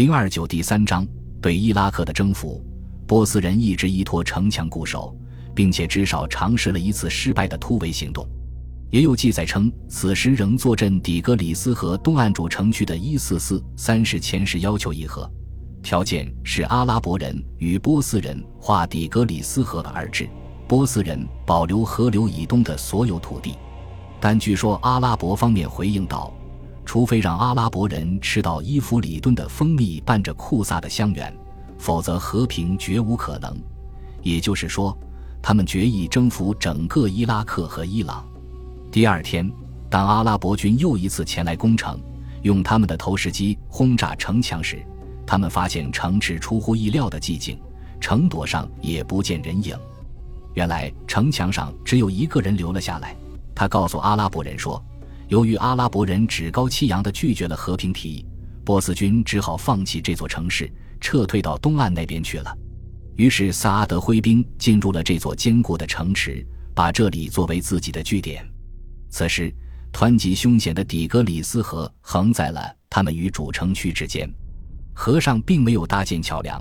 零二九第三章对伊拉克的征服，波斯人一直依托城墙固守，并且至少尝试了一次失败的突围行动。也有记载称，此时仍坐镇底格里斯河东岸主城区的一四四三世前世要求议和，条件是阿拉伯人与波斯人划底格里斯河而治，波斯人保留河流以东的所有土地。但据说阿拉伯方面回应道，除非让阿拉伯人吃到伊弗里敦的蜂蜜伴着库萨的香橼，否则和平绝无可能。也就是说，他们决意征服整个伊拉克和伊朗。第二天，当阿拉伯军又一次前来攻城，用他们的投石机轰炸城墙时，他们发现城池出乎意料的寂静，城垛上也不见人影。原来城墙上只有一个人留了下来。他告诉阿拉伯人说，由于阿拉伯人趾高气扬地拒绝了和平提议，波斯军只好放弃这座城市，撤退到东岸那边去了。于是萨阿德挥兵进入了这座坚固的城池，把这里作为自己的据点。此时，湍急凶险的底格里斯河横在了他们与主城区之间。河上并没有搭建桥梁，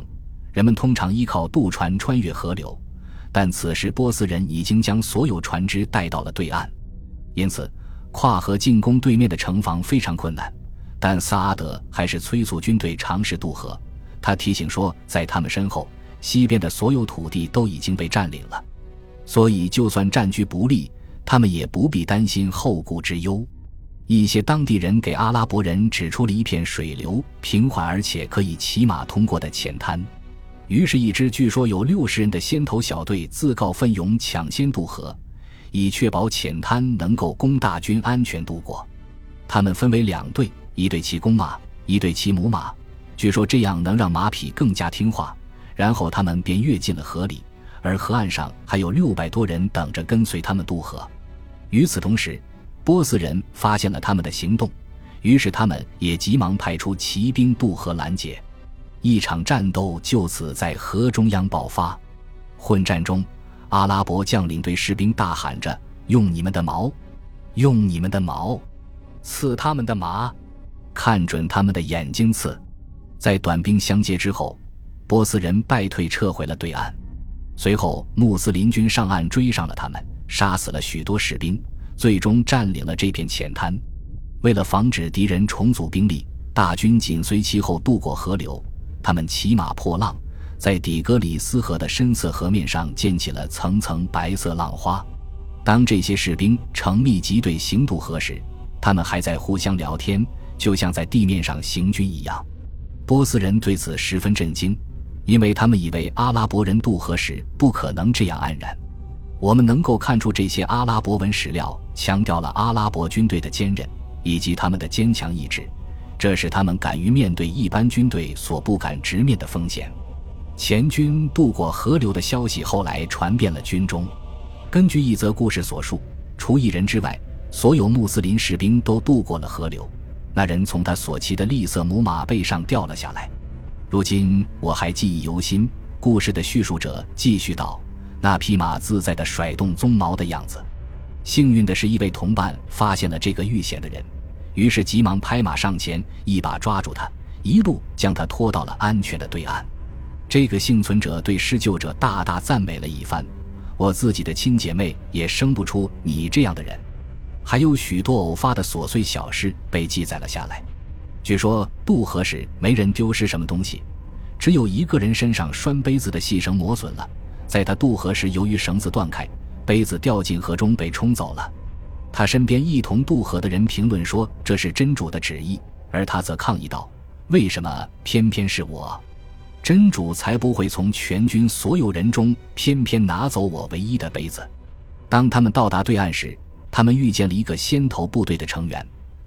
人们通常依靠渡船穿越河流。但此时，波斯人已经将所有船只带到了对岸，因此跨河进攻对面的城防非常困难。但萨阿德还是催促军队尝试渡河。他提醒说，在他们身后西边的所有土地都已经被占领了，所以就算战局不利。他们也不必担心后顾之忧。一些当地人给阿拉伯人指出了一片水流平缓而且可以骑马通过的浅滩。于是，一支据说有六十人的先头小队自告奋勇抢先渡河，以确保浅滩能够供大军安全渡过。他们分为两队，一队骑公马，一队骑母马。据说这样能让马匹更加听话。然后他们便跃进了河里，而河岸上还有六百多人等着跟随他们渡河。与此同时，波斯人发现了他们的行动，于是他们也急忙派出骑兵渡河拦截。一场战斗就此在河中央爆发。混战中，阿拉伯将领对士兵大喊着：“用你们的矛，用你们的矛，刺他们的马，看准他们的眼睛刺！”在短兵相接之后，波斯人败退，撤回了对岸。随后，穆斯林军上岸追上了他们。杀死了许多士兵，最终占领了这片浅滩。为了防止敌人重组兵力，大军紧随其后渡过河流。他们骑马破浪，在底格里斯河的深色河面上溅起了层层白色浪花。当这些士兵成密集队行渡河时，他们还在互相聊天，就像在地面上行军一样。波斯人对此十分震惊，因为他们以为阿拉伯人渡河时不可能这样安然。我们能够看出，这些阿拉伯文史料强调了阿拉伯军队的坚韧以及他们的坚强意志，这使他们敢于面对一般军队所不敢直面的风险。前军渡过河流的消息后来传遍了军中。根据一则故事所述，除一人之外，所有穆斯林士兵都渡过了河流。那人从他所骑的栗色母马背上掉了下来。如今我还记忆犹新。故事的叙述者继续道。那匹马自在地甩动鬃毛的样子，幸运的是一位同伴发现了这个遇险的人，于是急忙拍马上前，一把抓住他，一路将他拖到了安全的对岸。这个幸存者对施救者大大赞美了一番。我自己的亲姐妹也生不出你这样的人。还有许多偶发的琐碎小事被记载了下来。据说渡河时没人丢失什么东西，只有一个人身上拴杯子的细绳磨损了。在他渡河时，由于绳子断开，杯子掉进河中被冲走了。他身边一同渡河的人评论说：“这是真主的旨意。”而他则抗议道：“为什么偏偏是我？真主才不会从全军所有人中偏偏拿走我唯一的杯子。”当他们到达对岸时，他们遇见了一个先头部队的成员。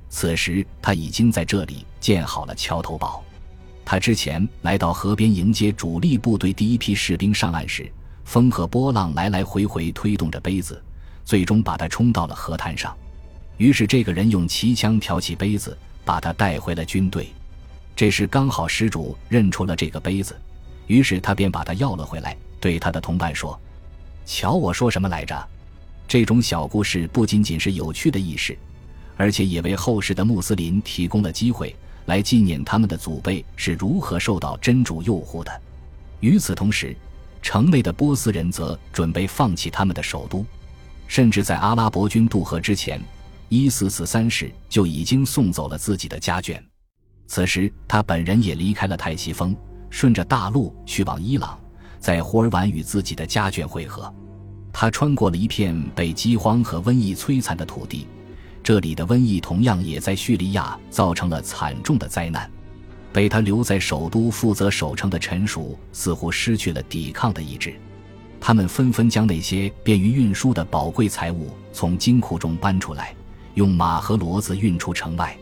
此时他已经在这里建好了桥头堡。他之前来到河边迎接主力部队第一批士兵上岸时。风和波浪来来回回推动着杯子，最终把它冲到了河滩上。于是这个人用旗枪挑起杯子，把他带回了军队。这时刚好施主认出了这个杯子，于是他便把它要了回来，对他的同伴说：“瞧我说什么来着？”这种小故事不仅仅是有趣的轶事，而且也为后世的穆斯林提供了机会，来纪念他们的祖辈是如何受到真主诱惑的。与此同时，城内的波斯人则准备放弃他们的首都，甚至在阿拉伯军渡河之前，一四四三世就已经送走了自己的家眷。此时，他本人也离开了泰西峰，顺着大路去往伊朗，在霍尔晚与自己的家眷会合。他穿过了一片被饥荒和瘟疫摧残的土地，这里的瘟疫同样也在叙利亚造成了惨重的灾难。被他留在首都负责守城的臣属似乎失去了抵抗的意志，他们纷纷将那些便于运输的宝贵财物从金库中搬出来，用马和骡子运出城外。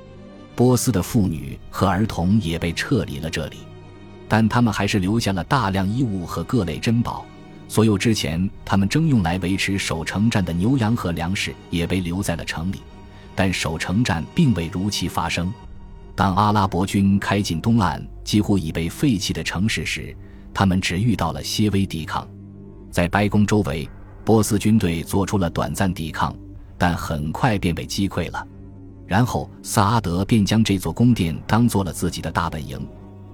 波斯的妇女和儿童也被撤离了这里，但他们还是留下了大量衣物和各类珍宝。所有之前他们征用来维持守城战的牛羊和粮食也被留在了城里，但守城战并未如期发生。当阿拉伯军开进东岸几乎已被废弃的城市时，他们只遇到了些微抵抗。在白宫周围，波斯军队做出了短暂抵抗，但很快便被击溃了。然后萨阿德便将这座宫殿当做了自己的大本营，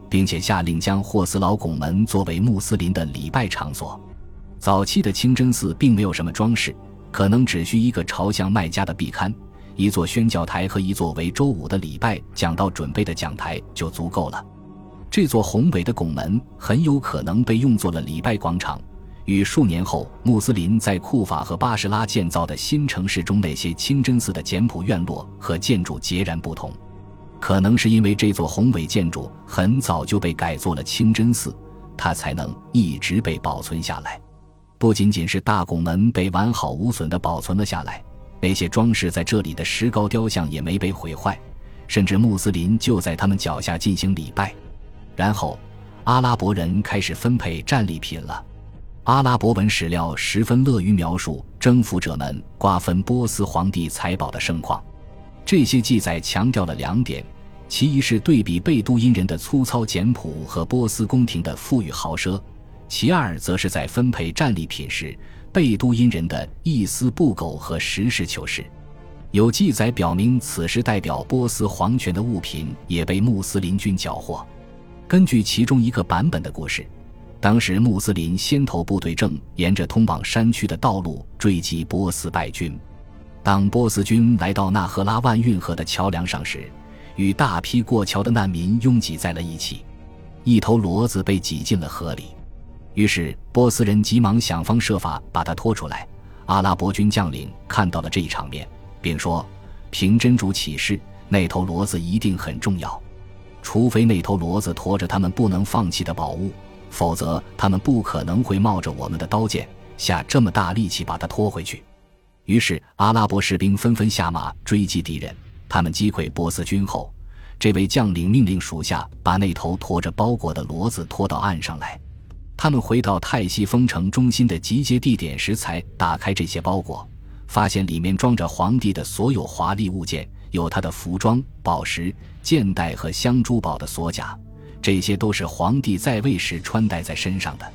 并且下令将霍斯劳拱门作为穆斯林的礼拜场所。早期的清真寺并没有什么装饰，可能只需一个朝向麦加的壁龛、一座宣教台和一座为周五的礼拜讲道准备的讲台就足够了。这座宏伟的拱门很有可能被用作了礼拜广场，与数年后穆斯林在库法和巴士拉建造的新城市中那些清真寺的简朴院落和建筑截然不同。可能是因为这座宏伟建筑很早就被改做了清真寺，它才能一直被保存下来。不仅仅是大拱门被完好无损地保存了下来，那些装饰在这里的石膏雕像也没被毁坏，甚至穆斯林就在他们脚下进行礼拜。然后，阿拉伯人开始分配战利品了。阿拉伯文史料十分乐于描述征服者们瓜分波斯皇帝财宝的盛况。这些记载强调了两点：其一是对比贝都因人的粗糙简朴和波斯宫廷的富裕豪奢。其二，则是在分配战利品时，贝都因人的一丝不苟和实事求是。有记载表明，此时代表波斯皇权的物品也被穆斯林军缴获。根据其中一个版本的故事，当时穆斯林先头部队正沿着通往山区的道路追击波斯败军。当波斯军来到纳赫拉万运河的桥梁上时，与大批过桥的难民拥挤在了一起，一头骡子被挤进了河里。于是，波斯人急忙想方设法把它拖出来。阿拉伯军将领看到了这一场面，并说：“凭真主启示，那头骡子一定很重要。除非那头骡子驮着他们不能放弃的宝物，否则他们不可能会冒着我们的刀剑，下这么大力气把他拖回去。”于是，阿拉伯士兵纷纷下马追击敌人。他们击溃波斯军后，这位将领命令属下把那头驮着包裹的骡子拖到岸上来。他们回到泰西封城中心的集结地点时，才打开这些包裹，发现里面装着皇帝的所有华丽物件，有他的服装、宝石、剑带和镶珠宝的锁甲，这些都是皇帝在位时穿戴在身上的。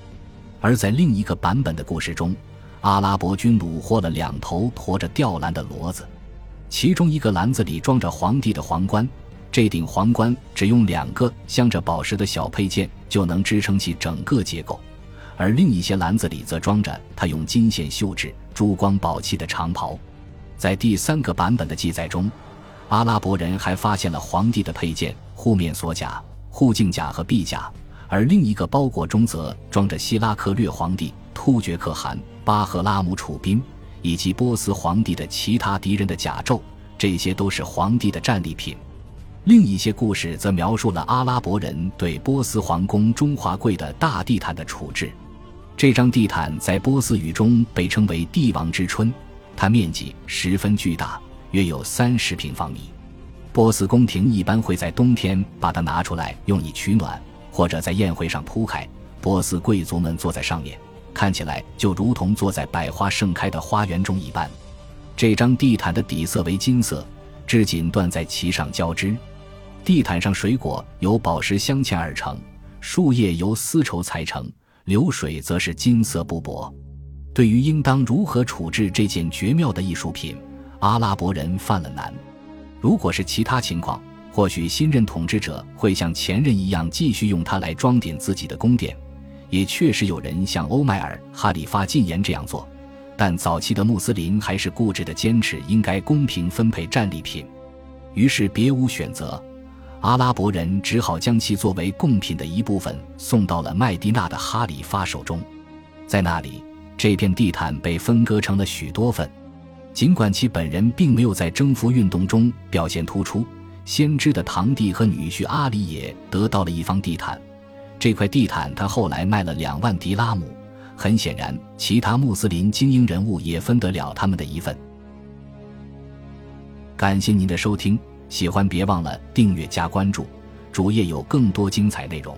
而在另一个版本的故事中，阿拉伯军虏获了两头驮着吊篮的骡子，其中一个篮子里装着皇帝的皇冠。这顶皇冠只用两个镶着宝石的小配件就能支撑起整个结构，而另一些篮子里则装着他用金线绣制、珠光宝气的长袍。在第三个版本的记载中，阿拉伯人还发现了皇帝的佩剑、护面锁甲、护镜甲和臂甲，而另一个包裹中则装着希拉克略皇帝突厥可汗巴赫拉姆储兵以及波斯皇帝的其他敌人的甲胄，这些都是皇帝的战利品。另一些故事则描述了阿拉伯人对波斯皇宫中华贵的大地毯的处置。这张地毯在波斯语中被称为“帝王之春”，它面积十分巨大，约有三十平方米。波斯宫廷一般会在冬天把它拿出来用以取暖，或者在宴会上铺开，波斯贵族们坐在上面，看起来就如同坐在百花盛开的花园中一般。这张地毯的底色为金色，织锦缎在其上交织。地毯上水果由宝石镶嵌而成，树叶由丝绸裁成，流水则是金色布帛。对于应当如何处置这件绝妙的艺术品，阿拉伯人犯了难。如果是其他情况，或许新任统治者会像前任一样继续用它来装点自己的宫殿，也确实有人像欧迈尔·哈里发进言这样做。但早期的穆斯林还是固执地坚持应该公平分配战利品，于是别无选择，阿拉伯人只好将其作为贡品的一部分送到了麦地那的哈里发手中。在那里，这片地毯被分割成了许多份，尽管其本人并没有在征服运动中表现突出。先知的堂弟和女婿阿里也得到了一方地毯，这块地毯他后来卖了两万迪拉姆。很显然，其他穆斯林精英人物也分得了他们的一份。感谢您的收听，喜欢别忘了订阅加关注，主页有更多精彩内容。